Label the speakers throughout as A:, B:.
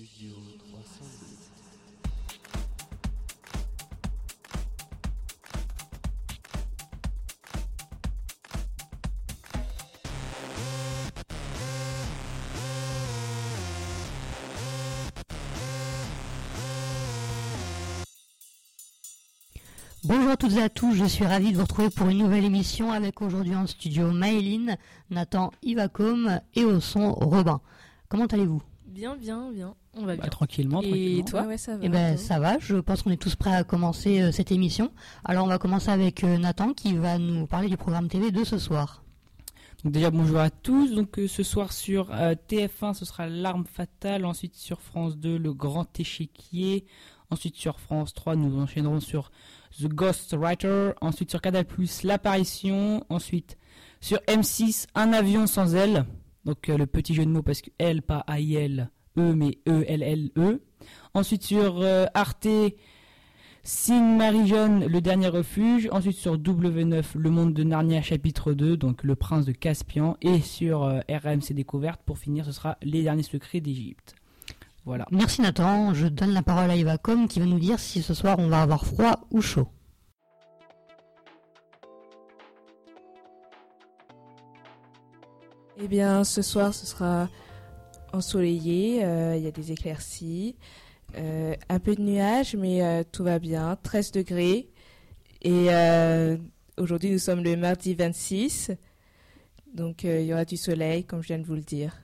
A: Studio 308.
B: Bonjour à toutes et à tous, je suis ravi de vous retrouver pour une nouvelle émission avec aujourd'hui en studio Maëline, Nathan Ivacom et au son Robin. Comment allez-vous?
C: Bien, bien, bien. On va
D: Bah,
C: bien.
D: tranquillement,
C: Et
D: tranquillement.
C: toi ouais, ça va.
B: Eh ben
C: toi
B: ça va, je pense qu'on est tous prêts à commencer euh, cette émission. Alors on va commencer avec euh, Nathan qui va nous parler du programme TV de ce soir.
D: Donc déjà bonjour à tous. Donc euh, ce soir sur euh, TF1 ce sera l'arme fatale. Ensuite sur France 2 le grand échiquier. Ensuite sur France 3 nous enchaînerons sur The Ghost Writer. Ensuite sur Canal l'apparition. Ensuite sur M6 un avion sans aile. Donc euh, le petit jeu de mots parce que L pas A I L E mais E L L E. Ensuite sur euh, Arte Signe Marie-Jeanne, le dernier refuge. Ensuite sur W9, le monde de Narnia chapitre 2, donc le prince de Caspian. Et sur euh, RMC Découverte, pour finir, ce sera les derniers secrets d'Égypte. Voilà.
B: Merci Nathan, je donne la parole à Ivacom qui va nous dire si ce soir on va avoir froid ou chaud.
C: Eh bien, ce soir, ce sera ensoleillé. euh, Il y a des éclaircies, euh, un peu de nuages, mais euh, tout va bien. 13 degrés. Et aujourd'hui, nous sommes le mardi 26. Donc, il y aura du soleil, comme je viens de vous le dire.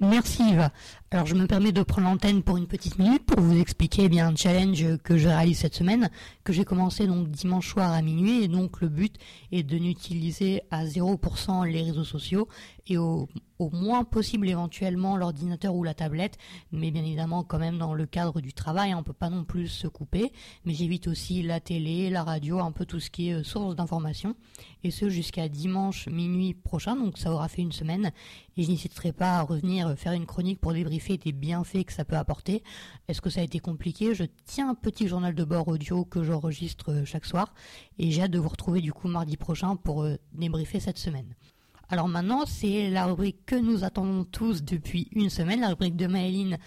B: Merci Yva. Alors je me permets de prendre l'antenne pour une petite minute pour vous expliquer eh bien un challenge que je réalise cette semaine, que j'ai commencé donc dimanche soir à minuit et donc le but est de n'utiliser à 0% les réseaux sociaux et au, au moins possible éventuellement l'ordinateur ou la tablette, mais bien évidemment quand même dans le cadre du travail, on peut pas non plus se couper, mais j'évite aussi la télé, la radio, un peu tout ce qui est euh, source d'information et ce jusqu'à dimanche minuit prochain, donc ça aura fait une semaine et je n'hésiterai pas à revenir faire une chronique pour débriefer des bienfaits que ça peut apporter. Est-ce que ça a été compliqué? Je tiens un petit journal de bord audio que j'enregistre euh, chaque soir et j'ai hâte de vous retrouver du coup mardi prochain pour euh, débriefer cette semaine. Alors maintenant, c'est la rubrique que nous attendons tous depuis une semaine, la rubrique de Maëline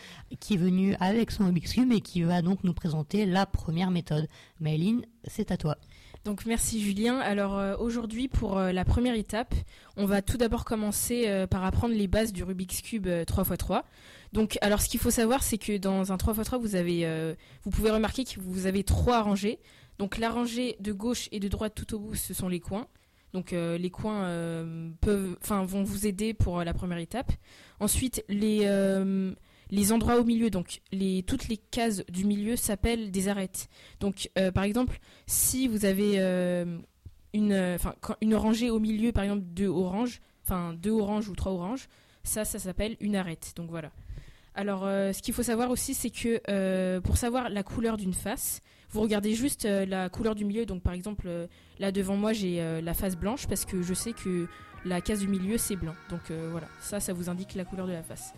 B: qui est venue avec son Rubik's Cube et qui va donc nous présenter la première méthode. Maëline, c'est à toi.
C: Donc merci Julien. Alors euh, aujourd'hui pour euh, la première étape, on va tout d'abord commencer euh, par apprendre les bases du Rubik's Cube euh, 3x3. Donc alors ce qu'il faut savoir c'est que dans un 3x3 vous avez vous pouvez remarquer que vous avez trois rangées. Donc la rangée de gauche et de droite tout au bout ce sont les coins. Donc les coins peuvent enfin vont vous aider pour la première étape. Ensuite les les endroits au milieu, donc les, toutes les cases du milieu s'appellent des arêtes. Donc, euh, par exemple, si vous avez euh, une, euh, une rangée au milieu, par exemple, deux oranges, enfin deux oranges ou trois oranges, ça, ça s'appelle une arête. Donc voilà. Alors, euh, ce qu'il faut savoir aussi, c'est que pour savoir la couleur d'une face, vous regardez juste la couleur du milieu. Donc, par exemple, là devant moi, j'ai la face blanche parce que je sais que la case du milieu c'est blanc. Donc voilà, ça, ça vous indique la couleur de la face.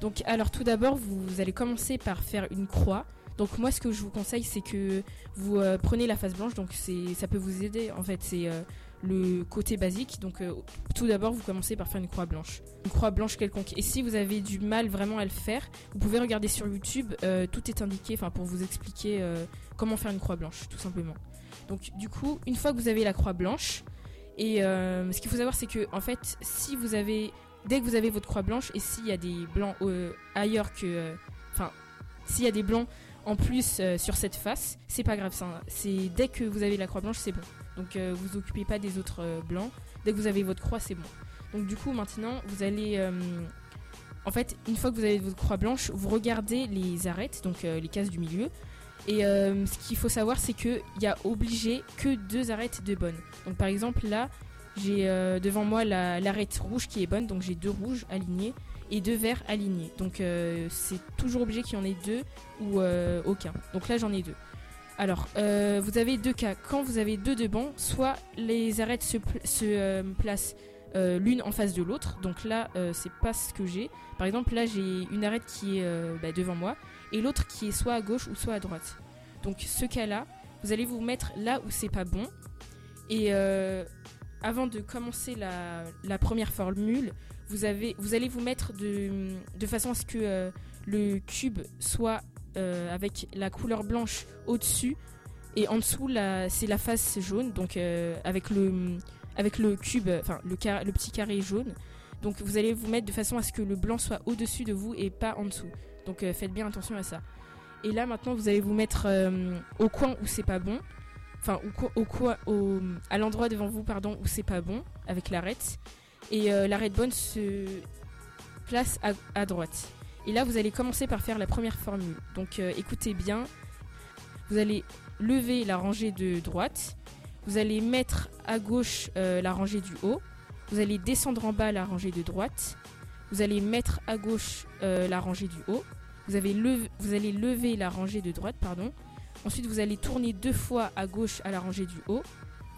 C: Donc, alors tout d'abord, vous allez commencer par faire une croix. Donc moi, ce que je vous conseille, c'est que vous euh, prenez la face blanche. Donc c'est, ça peut vous aider. En fait, c'est euh, le côté basique. Donc euh, tout d'abord, vous commencez par faire une croix blanche, une croix blanche quelconque. Et si vous avez du mal vraiment à le faire, vous pouvez regarder sur YouTube. tout est indiqué, enfin pour vous expliquer comment faire une croix blanche, tout simplement. Donc du coup, une fois que vous avez la croix blanche, et ce qu'il faut savoir, c'est que en fait, si vous avez dès que vous avez votre croix blanche et s'il y a des blancs euh, ailleurs que euh, enfin s'il y a des blancs en plus euh, sur cette face c'est pas grave ça dès que vous avez la croix blanche c'est bon. Donc euh, vous occupez pas des autres blancs. Dès que vous avez votre croix c'est bon. Donc du coup maintenant vous allez en fait une fois que vous avez votre croix blanche vous regardez les arêtes donc les cases du milieu. Et ce qu'il faut savoir c'est que il y a obligé que deux arêtes de bonnes donc par exemple là j'ai euh, devant moi la- l'arête rouge qui est bonne, donc j'ai deux rouges alignés et deux verts alignés. Donc euh, c'est toujours obligé qu'il y en ait deux ou euh, aucun. Donc là j'en ai deux. Alors vous avez deux cas. Quand vous avez deux de bancs, soit les arêtes se, se placent l'une en face de l'autre. Donc là c'est pas ce que j'ai. Par exemple là j'ai une arête qui est bah, devant moi et l'autre qui est soit à gauche ou soit à droite. Donc ce cas-là, vous allez vous mettre là où c'est pas bon et euh, avant de commencer la, première formule, vous, avez, vous allez vous mettre de, de façon à ce que euh, le cube soit euh, avec la couleur blanche au-dessus et en dessous c'est la face jaune, donc euh, avec, le, avec le cube, enfin le, le petit carré jaune. Donc vous allez vous mettre de façon à ce que le blanc soit au-dessus de vous et pas en dessous. Donc faites bien attention à ça. Et là maintenant vous allez vous mettre au coin où c'est pas bon. Enfin au, au à l'endroit devant vous pardon où c'est pas bon avec l'arête. Et euh, l'arête bonne se place à, droite. Et là vous allez commencer par faire la première formule. Donc euh, écoutez bien. Vous allez lever la rangée de droite. Vous allez mettre à gauche euh, la rangée du haut. Vous allez descendre en bas la rangée de droite. Vous allez mettre à gauche la rangée du haut. Vous, avez vous allez lever la rangée de droite, pardon. Ensuite, vous allez tourner deux fois à gauche à la rangée du haut.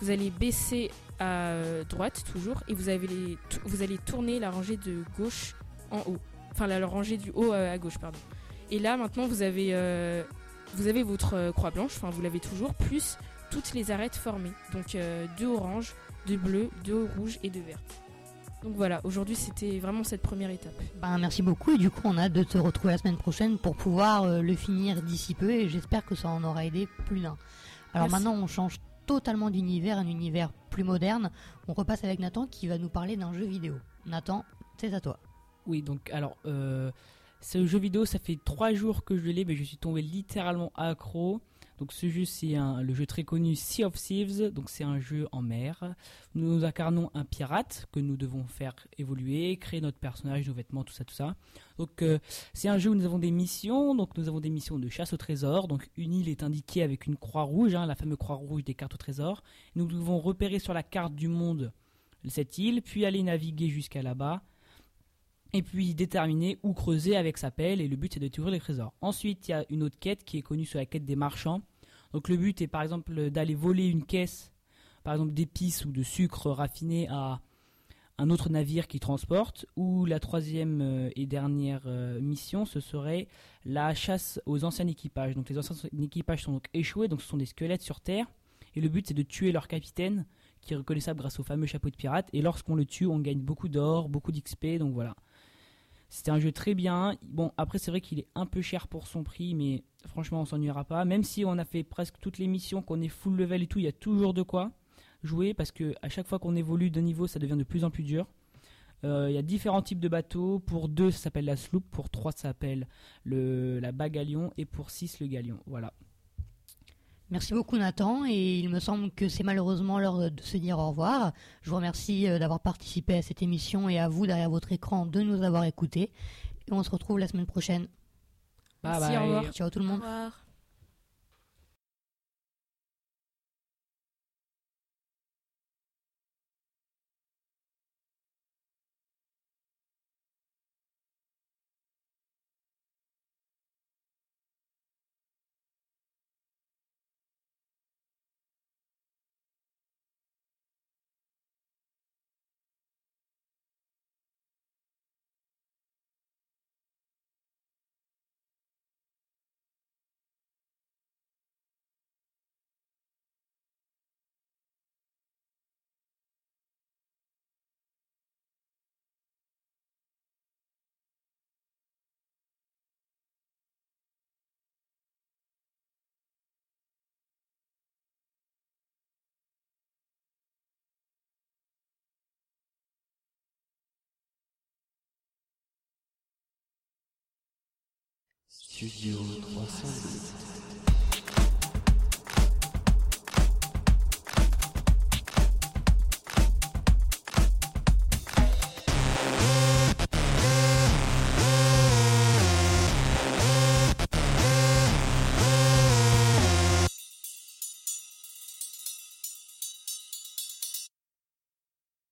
C: Vous allez baisser à droite toujours et vous, allez tourner la rangée de gauche en haut. Enfin, la, rangée du haut euh, à gauche, pardon. Et là, maintenant, vous avez, euh, votre euh, croix blanche, enfin, vous l'avez toujours, plus toutes les arêtes formées. Donc, deux oranges, deux bleus, deux rouges et deux vertes. Donc voilà, aujourd'hui, c'était vraiment cette première étape.
B: Ben, merci beaucoup et du coup on a hâte de te retrouver la semaine prochaine pour pouvoir euh, le finir d'ici peu et j'espère que ça en aura aidé plus d'un. Alors
C: Merci.
B: maintenant on change totalement d'univers, un univers plus moderne. On repasse avec Nathan qui va nous parler d'un jeu vidéo. Nathan, c'est à toi.
D: Oui, donc alors, euh, ce jeu vidéo, ça fait trois jours que je l'ai, mais je suis tombé littéralement accro. Donc ce jeu, c'est le jeu très connu Sea of Thieves. Donc c'est un jeu en mer. Nous incarnons un pirate que nous devons faire évoluer, créer notre personnage, nos vêtements, tout ça, tout ça. Donc euh, c'est un jeu où nous avons des missions. Donc nous avons des missions de chasse au trésor. Donc une île est indiquée avec une croix rouge, hein, la fameuse croix rouge des cartes au trésor. Nous devons repérer sur la carte du monde cette île, puis aller naviguer jusqu'à là-bas et puis déterminer où creuser avec sa pelle et le but c'est de découvrir les trésors. Ensuite il y a une autre quête qui est connue sur la quête des marchands. Donc le but est par exemple d'aller voler une caisse par exemple d'épices ou de sucre raffiné à un autre navire qui transporte ou la troisième euh, et dernière euh, mission ce serait la chasse aux anciens équipages. Donc les anciens équipages sont donc échoués donc ce sont des squelettes sur terre et le but c'est de tuer leur capitaine qui est reconnaissable grâce au fameux chapeau de pirate et lorsqu'on le tue on gagne beaucoup d'or, beaucoup d'XP donc voilà. C'était un jeu très bien. Bon, après, c'est vrai qu'il est un peu cher pour son prix, mais franchement, on s'ennuiera pas. Même si on a fait presque toutes les missions, qu'on est full level et tout, il y a toujours de quoi jouer parce que à chaque fois qu'on évolue de niveau, ça devient de plus en plus dur. Euh, Il y a différents types de bateaux. Pour 2, ça s'appelle la sloop. Pour 3, ça s'appelle le, la bagalion. Et pour 6, le galion. Voilà.
B: Merci beaucoup Nathan et il me semble que c'est malheureusement l'heure de se dire au revoir. Je vous remercie euh, d'avoir participé à cette émission et à vous derrière votre écran de nous avoir écoutés. Et on se retrouve la semaine prochaine.
D: Bye
C: Merci, au
D: bye.
C: revoir.
B: Ciao tout le
C: Au
B: monde.
C: revoir.
A: Studio 308.